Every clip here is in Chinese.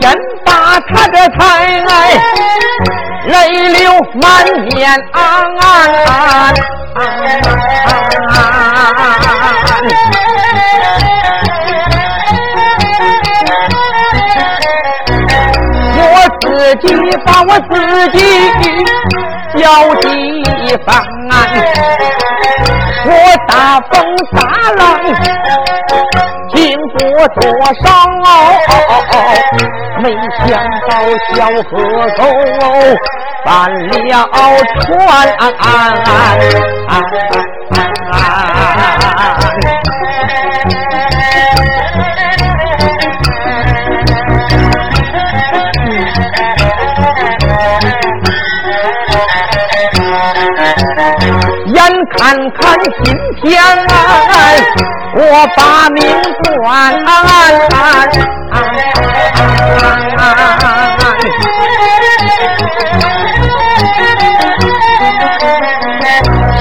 天把他的太爱泪流满面啊！我自己把我自己叫地方，经过。多少没想到小河沟翻了船，眼看看今天。我把命断，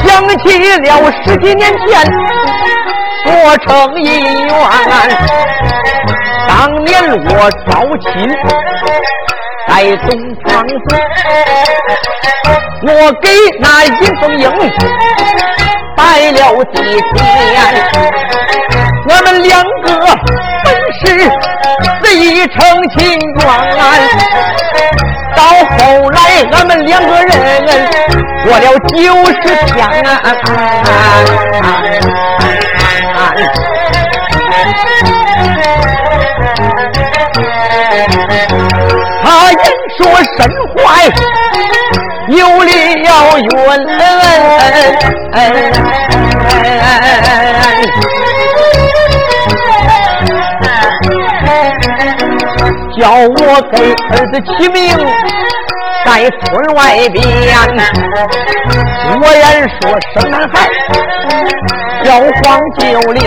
想起了十几年前我成姻缘，当年我招亲在东窗子，我给那尹凤英拜了几天。我们两个本是死一成亲缘，到后来俺们两个人过了九十天，他人说身怀有了冤。叫我给儿子起名在村外边，我言说生男孩叫黄九龄，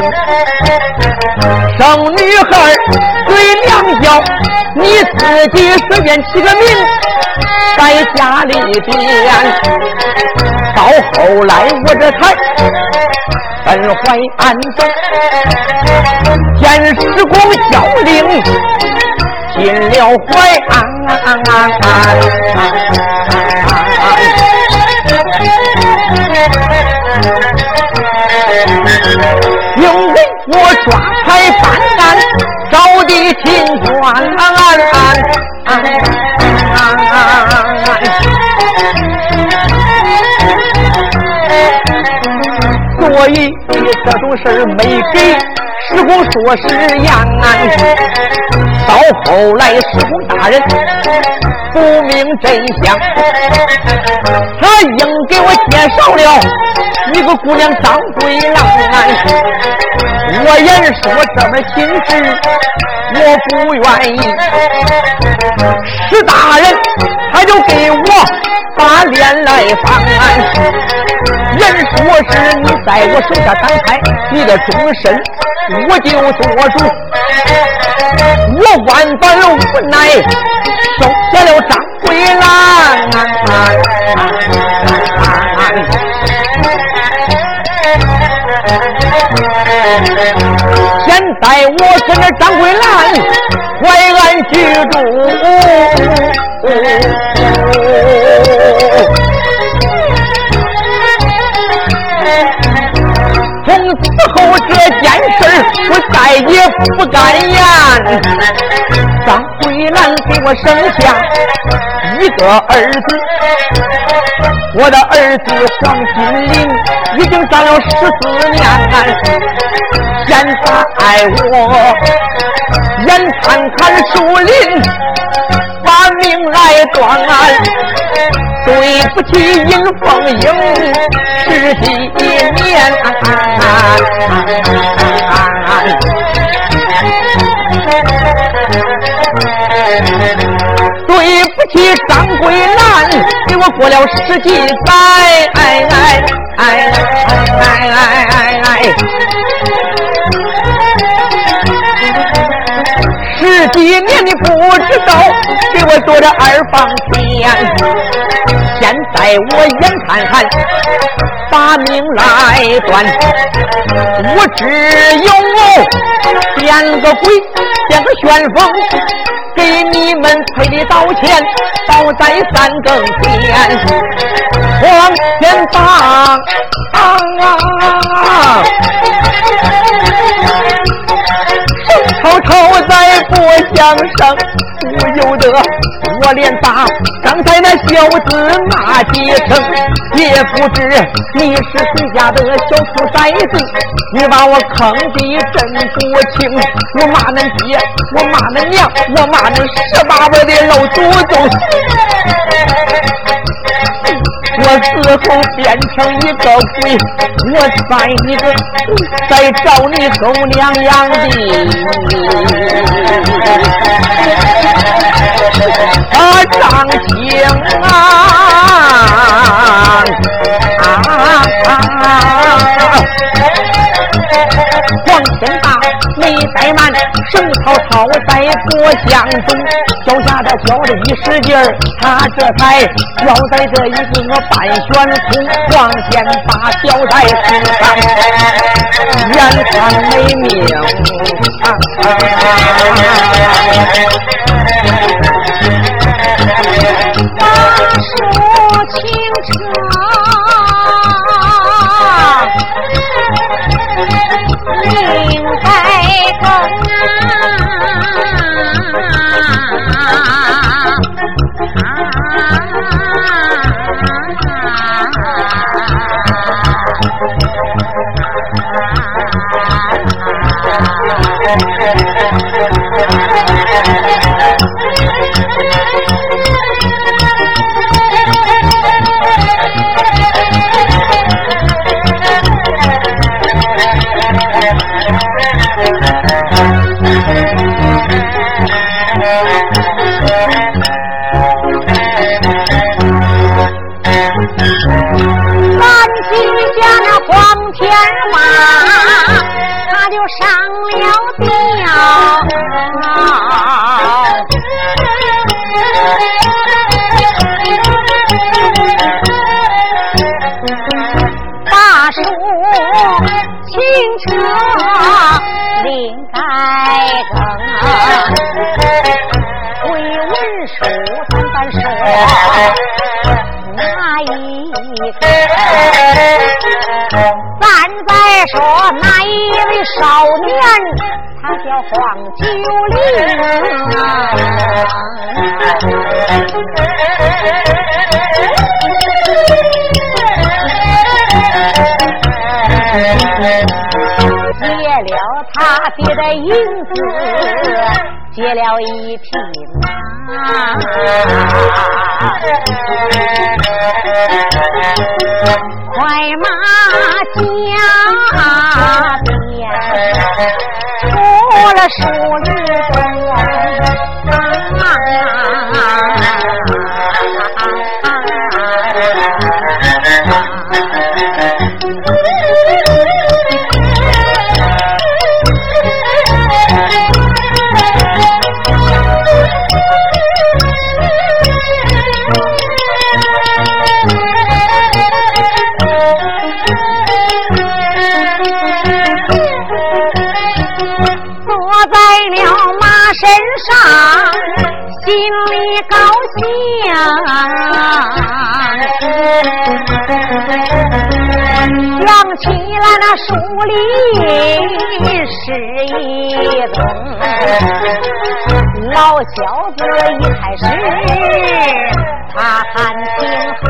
生女孩随娘叫，你自己随便起个名在家里边。到后来我这才本怀安顿，见时光效令。进了怀，因为我抓财办案，找的清官，所以这种事没给师公说是言。到后来，师公大人不明真相，他硬给我介绍了一个姑娘张桂兰。我言说这门亲事我不愿意，石大人他就给我把脸来放。人说是你在我手下当差，你的终身我就做主。我万般无奈，收下了张桂兰。现在我跟着张桂兰给我生下一个儿子，我的儿子黄金林已经长了十四年。现在我眼看看树林把命来断。对不起，尹凤英，十几年。娶张桂兰，给我过了十几载，哎哎哎哎哎哎！十几年你不知道，给我做了二房天，现在我眼看看把命来断，我只有变个鬼，变个旋风。给你们赔礼道歉，倒在三更天，往前放。生吵吵再不相声，不由得我连把刚才那小子骂几声，也不知你是谁家的小兔崽子，你把我坑的真不轻。我骂恁爹，我骂恁娘，我骂恁十八辈的老祖宗。我死后变成一个鬼，我再一个再找你狗娘养的，啊张青啊！没怠慢，手操操在国相中，脚下的脚的一使劲儿，他这才脚在这一个半悬空，往前把脚在身上，眼看没命。大树清澈。一？咱再说那一位少年？他叫黄九龄借了他爹的银子。借了一匹马，快马加鞭，出了树林上高兴，想起来那书里是一宗老小子，一开始他还挺横，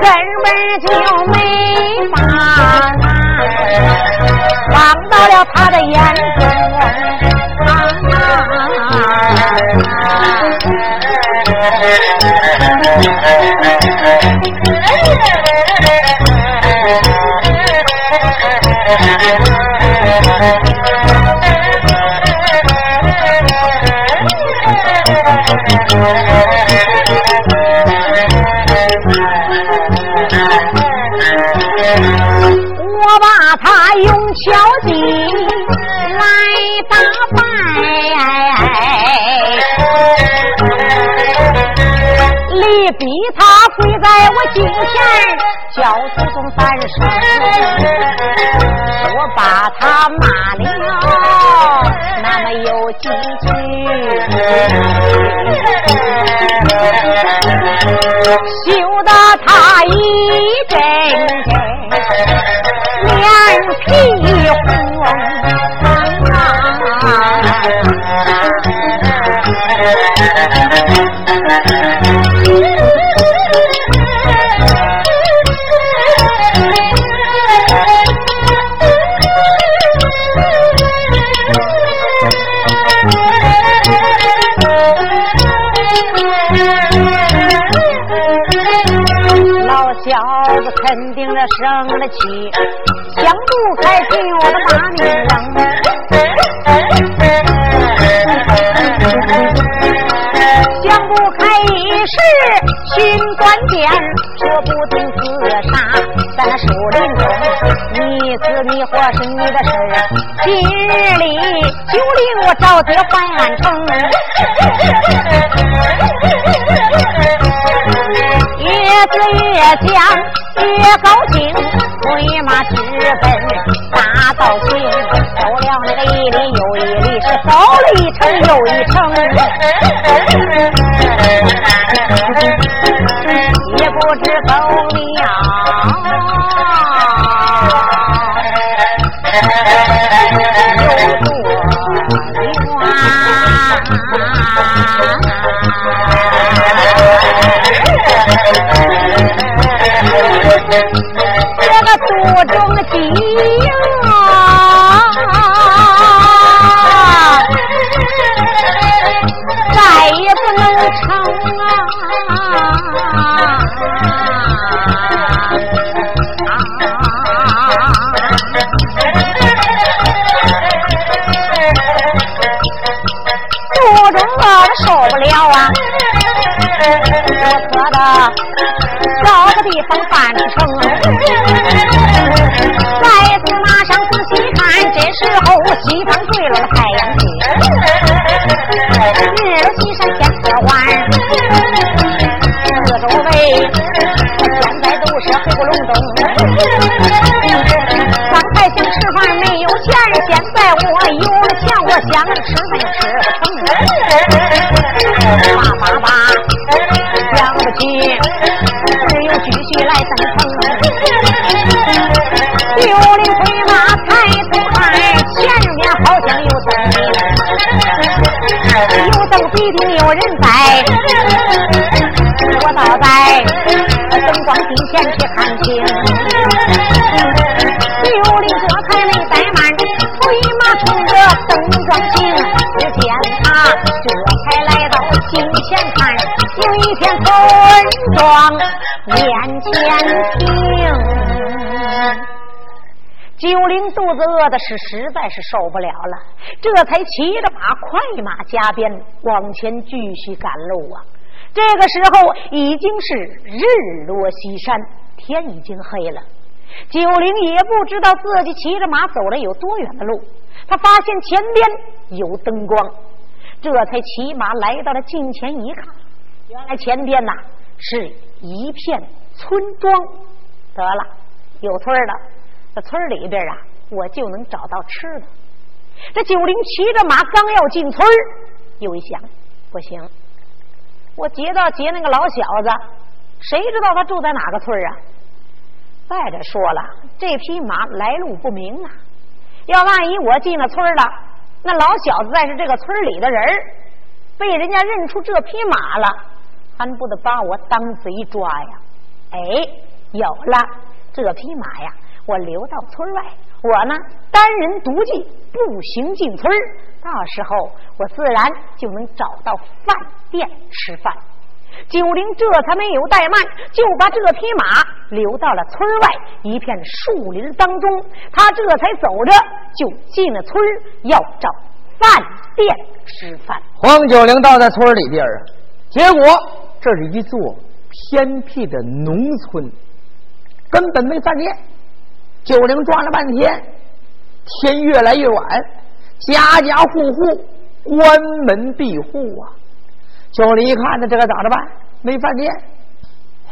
根本就没法。放到了他的眼 Thank you. 把他骂了那么有几句，羞得他一阵阵脸皮想不开就得把你扔。想不开一时寻短见，说不定自杀在那树林中。你死你活是你的事，今日里就令我着急还安城。越思越想。越高兴，回马直奔大道行，走了那个一里又一里，是走了一程又一程，我中了几是黑不隆咚。刚才想吃饭没有钱，现在我有了钱，我想吃饭吃不成，叭叭叭，想不起。继续来登城，六灵飞马抬头看，前面好像有灯，有灯必定有人在。我倒在灯光底下去看清，六灵这才没怠慢，催马冲着灯光行，只见他这才来到近前看，有一片村庄。面前停，九龄肚子饿的是实在是受不了了，这才骑着马快马加鞭往前继续赶路啊。这个时候已经是日落西山，天已经黑了。九龄也不知道自己骑着马走了有多远的路，他发现前边有灯光，这才骑马来到了近前一看，原来前边呐是。一片村庄，得了，有村了。这村里边啊，我就能找到吃的。这九龄骑着马刚要进村又一想，不行，我劫到劫那个老小子，谁知道他住在哪个村啊？再者说了，这匹马来路不明啊，要万一我进了村了，那老小子再是这个村里的人被人家认出这匹马了。还不得把我当贼抓呀！哎，有了这匹马呀，我留到村外，我呢单人独骑步行进村到时候我自然就能找到饭店吃饭。九龄这才没有怠慢，就把这匹马留到了村外一片树林当中。他这才走着就进了村要找饭店吃饭。黄九龄到在村里边啊，结果。这是一座偏僻的农村，根本没饭店。九龄转了半天，天越来越晚，家家户户关门闭户啊。九灵一看呢，这个咋着办？没饭店。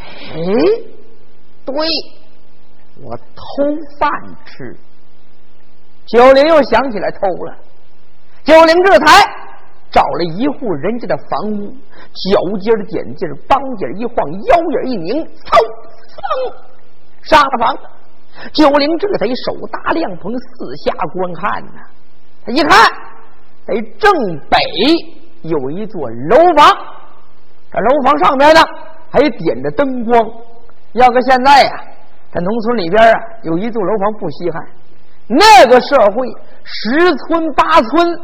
哎，对，我偷饭吃。九灵又想起来偷了。九灵这才找了一户人家的房屋，脚尖儿点劲，帮尖一晃，腰眼一拧，嗖，嗖，上了房。九灵这才手搭凉棚，四下观看呢。他一看，在正北有一座楼房，这楼房上边呢还点着灯光。要搁现在呀，在农村里边啊，有一座楼房不稀罕。那个社会，十村八村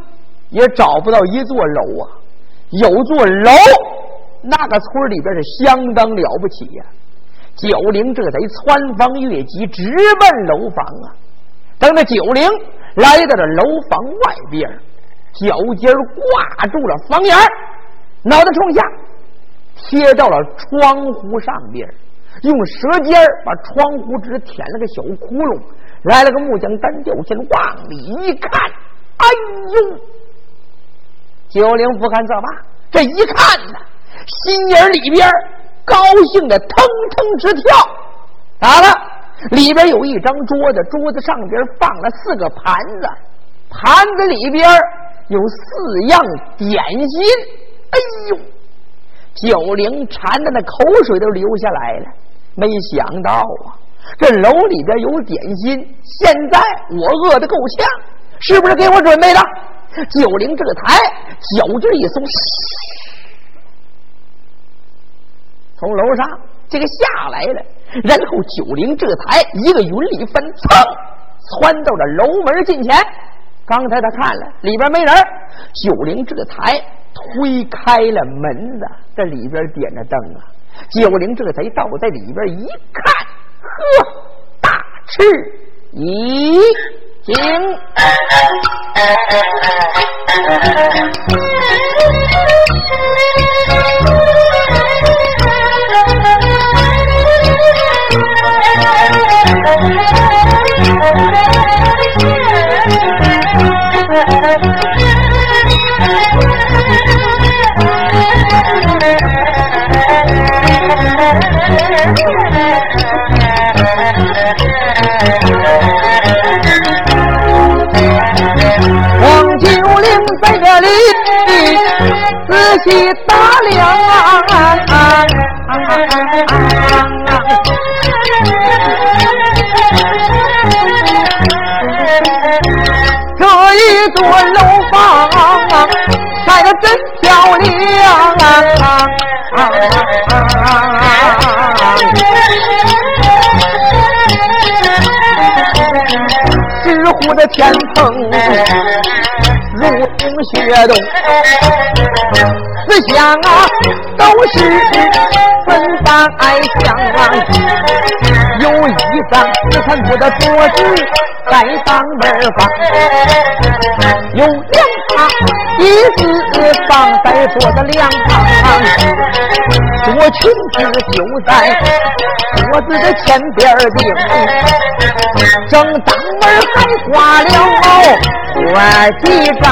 也找不到一座楼啊。有座楼，那个村里边是相当了不起呀。九灵这贼穿房越脊，直奔楼房啊！等那九灵来到了楼房外边，脚尖挂住了房檐脑袋冲下，贴到了窗户上边，用舌尖把窗户纸舔了个小窟窿，来了个木匠单吊线，往里一看，哎呦！九灵不看这嘛，这一看呢，心眼里边。高兴的腾腾直跳，咋了？里边有一张桌子，桌子上边放了四个盘子，盘子里边有四样点心。哎呦，九灵馋的那口水都流下来了。没想到啊，这楼里边有点心，现在我饿得够呛，是不是给我准备的？九灵这台脚劲一松。从楼上这个下来了，然后九灵这台一个云里翻，噌窜到了楼门近前。刚才他看了里边没人，九灵这才推开了门子，这里边点着灯啊。九灵这才倒在里边一看，呵，大吃一惊。细打量。这一座楼房盖得真漂亮，石虎的天棚如同雪洞，思想啊都是。分班相望，有一张紫檀木的桌子在当门放，有两把椅子放在桌子两旁，我裙子就在桌子的前边顶，正当门还挂了我几张。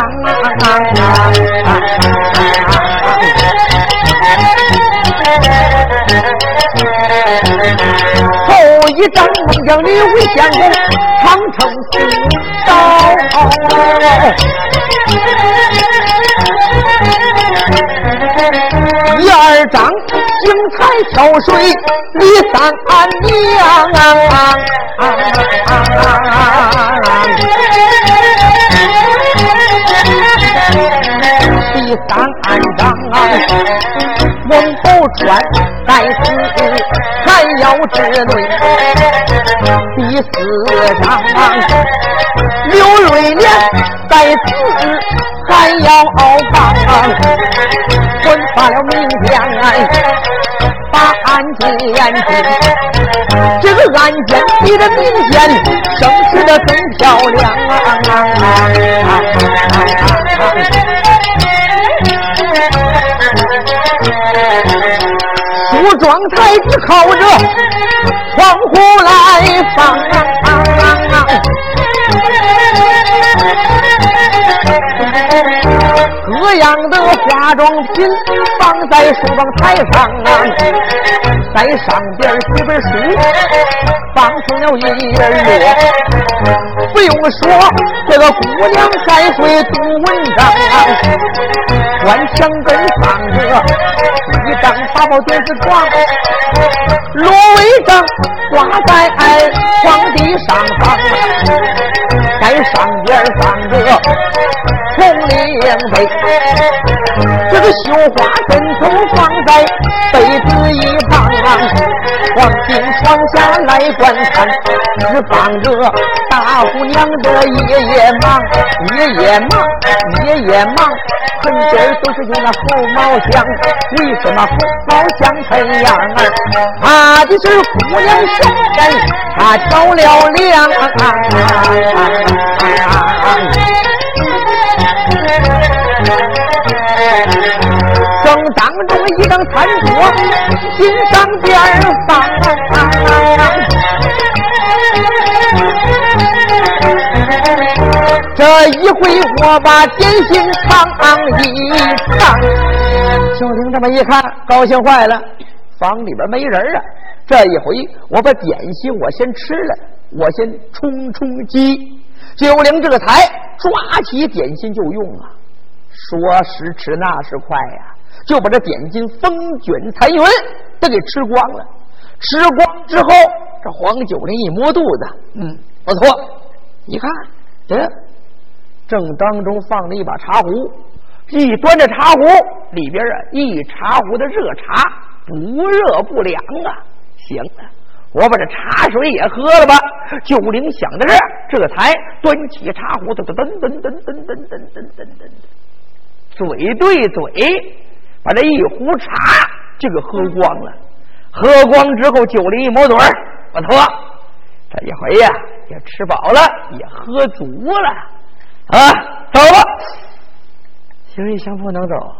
后一张孟姜女为相公，长城四道。第二张精彩挑水李三娘。第三章。王宝钏在此还要治罪，第四章刘瑞莲在此还要放，婚发了明天把案件，这个案件比这明天升值的更漂亮。啊！妆台只靠着窗户来放啊各样的化妆品放在梳妆台上啊在上边几本书放松了一摞不用说这个姑娘才会读文章啊砖墙根放着一张八宝电子床，芦苇帐挂在床底上方，在上边放着。红绫被，这个绣花枕头放在被子一旁，黄金下来观看，只放着大姑娘的夜夜忙，夜夜忙，夜夜忙，盆边都是用那猴毛香，为什么猴毛香喷样儿？怕的是姑娘上身，她着了凉。正当中一张餐桌，心上边放。这一回我把点心尝一尝，小玲这么一看，高兴坏了。房里边没人啊，这一回我把点心我先吃了，我先充充饥。九龄这个才抓起点心就用啊。说时迟，那时快呀，就把这点心风卷残云都给吃光了。吃光之后，这黄九龄一摸肚子，嗯，不错。一看，嗯正当中放着一把茶壶，一端着茶壶，里边啊一茶壶的热茶，不热不凉啊。行了，我把这茶水也喝了吧。九龄想到这儿，这才端起茶壶，噔噔噔噔噔噔噔噔噔噔。嘴对嘴，把这一壶茶就给喝光了。喝光之后，九龄一抹嘴儿，不错，这一回呀也吃饱了，也喝足了啊，走吧。行李箱不能走，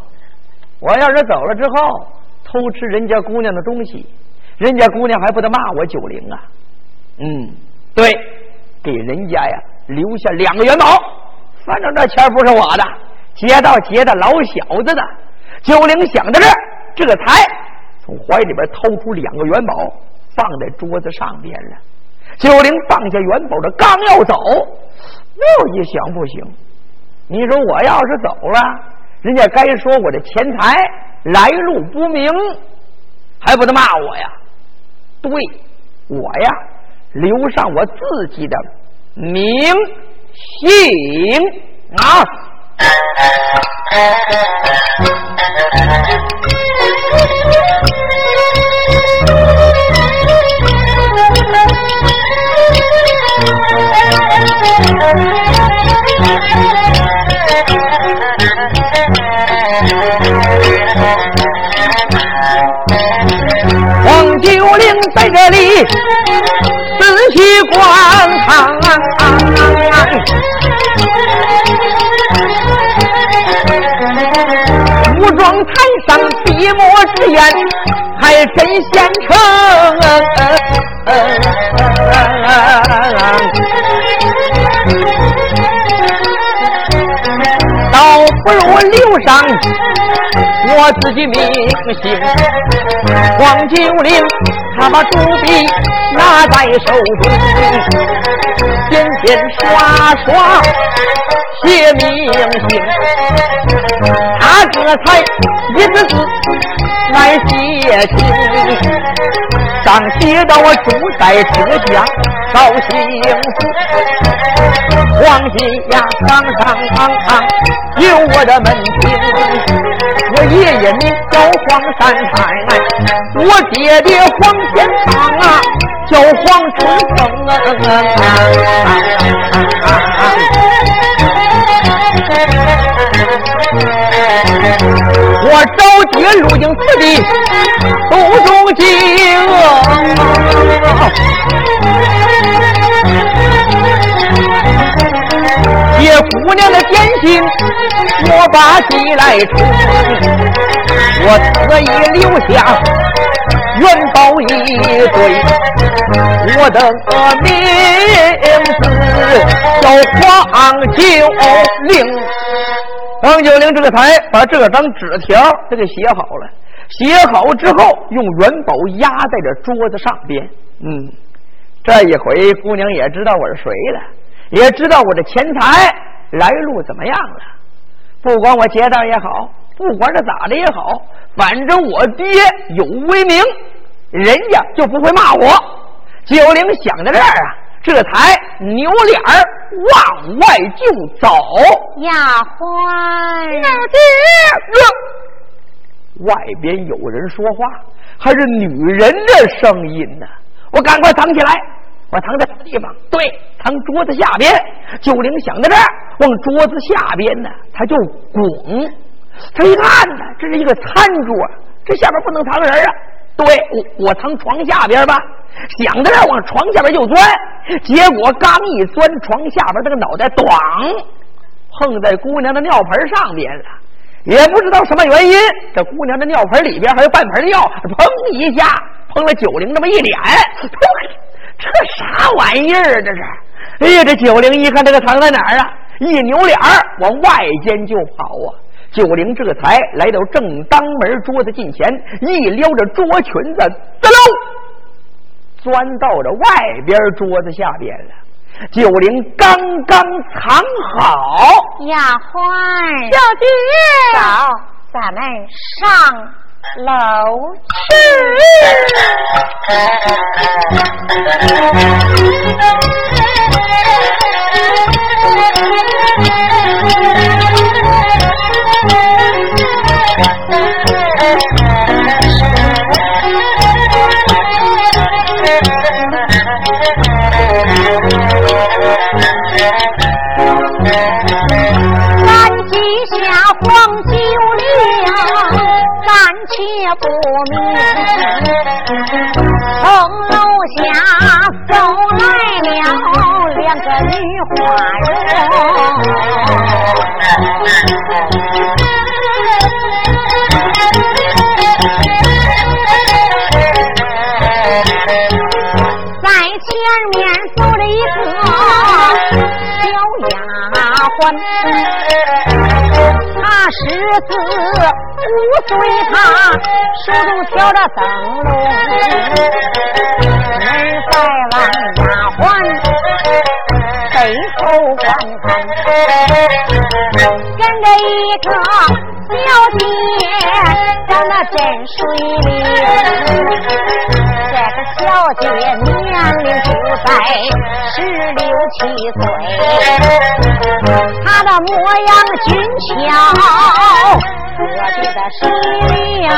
我要是走了之后偷吃人家姑娘的东西，人家姑娘还不得骂我九龄啊？嗯，对，给人家呀留下两个元宝，反正这钱不是我的。劫到劫的老小子的，九龄想到这儿，这才从怀里边掏出两个元宝，放在桌子上边了。九龄放下元宝的，刚要走，又一想不行，你说我要是走了，人家该说我的钱财来路不明，还不得骂我呀？对，我呀，留上我自己的名姓啊。黄九龄在这里仔细观看。上闭目之言，还真现成。倒不如留上我自己名姓。黄九龄，他把朱笔拿在手中，点点刷刷写名姓。他这才一个字来写清，上写到我住在浙江绍兴府，黄金呀堂堂堂堂有我的门庭，我爷爷名叫黄山太，我爹爹黄天芳啊叫黄春风啊。我着急路经此地，途中饥饿。借姑娘的点心，我把鸡来充。我特意留下元宝一对，我的名字叫黄九龄。王九龄这个才把这张纸条他给写好了，写好之后用元宝压在这桌子上边。嗯，这一回姑娘也知道我是谁了，也知道我这钱财来路怎么样了。不管我劫道也好，不管这咋的也好，反正我爹有威名，人家就不会骂我。九龄想到这儿啊。这才扭脸儿往外就走。丫鬟，老爹，外边有人说话，还是女人的声音呢。我赶快藏起来，我藏在什么地方？对，藏桌子下边。九龄想到这儿，往桌子下边呢，他就拱。他一看呢，这是一个餐桌，这下边不能藏人啊。对，我我藏床下边吧。想着这往床下边就钻，结果刚一钻床下边，这个脑袋咣碰在姑娘的尿盆上边了。也不知道什么原因，这姑娘的尿盆里边还有半盆尿，砰一下碰了九龄这么一脸。这啥玩意儿？这是！哎呀，这九龄一看这个藏在哪儿啊？一扭脸往外间就跑啊！九龄这才来到正当门桌子近前，一撩着桌裙子，滋溜。钻到了外边桌子下边了，九龄刚刚藏好，丫鬟，小姐，走，咱们上楼去。黄九龄暂且不明，他。十四五岁，他手中挑着灯笼，门在望丫鬟背后观看，跟着一个小姐长得真水灵。这个小姐年龄就在十六七岁，她的模样俊俏，特别的水灵。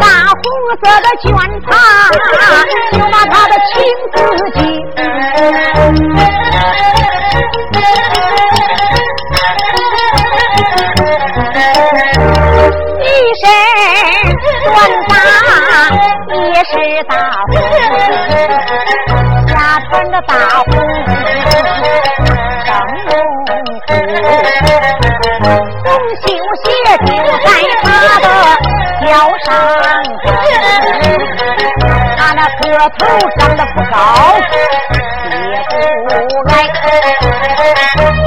大红色的绢帕，大红灯笼裤，红绣鞋就在他的脚上他那个头长得不高，也不矮，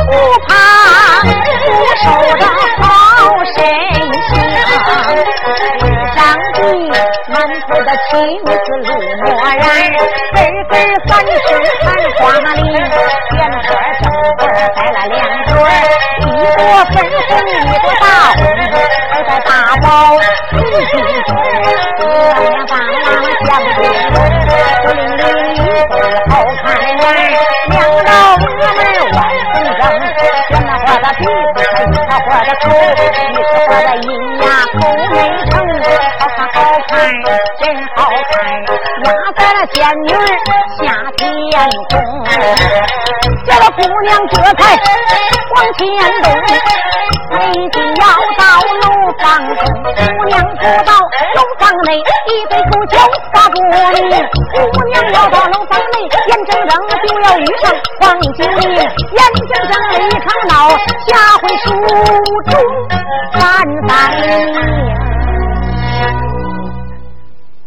不胖不瘦的路墨染，根根凡是看花翎，前边正边带了两对，一朵粉红，一朵大红，还在大宝紫金钧，两两大郎相对，孤零零一对好看眼，两老我们万分正，选那花的鼻子，选那花的口，一是花的银牙口没成，真好看，压在了仙女下天空，叫了姑娘这才往前动，没定要到楼房中，姑娘不到楼房内，一对狗脚发不明，姑娘要到楼房内，眼睁睁就要遇上黄九龄，眼睁睁的一场闹，下回书中咱再念。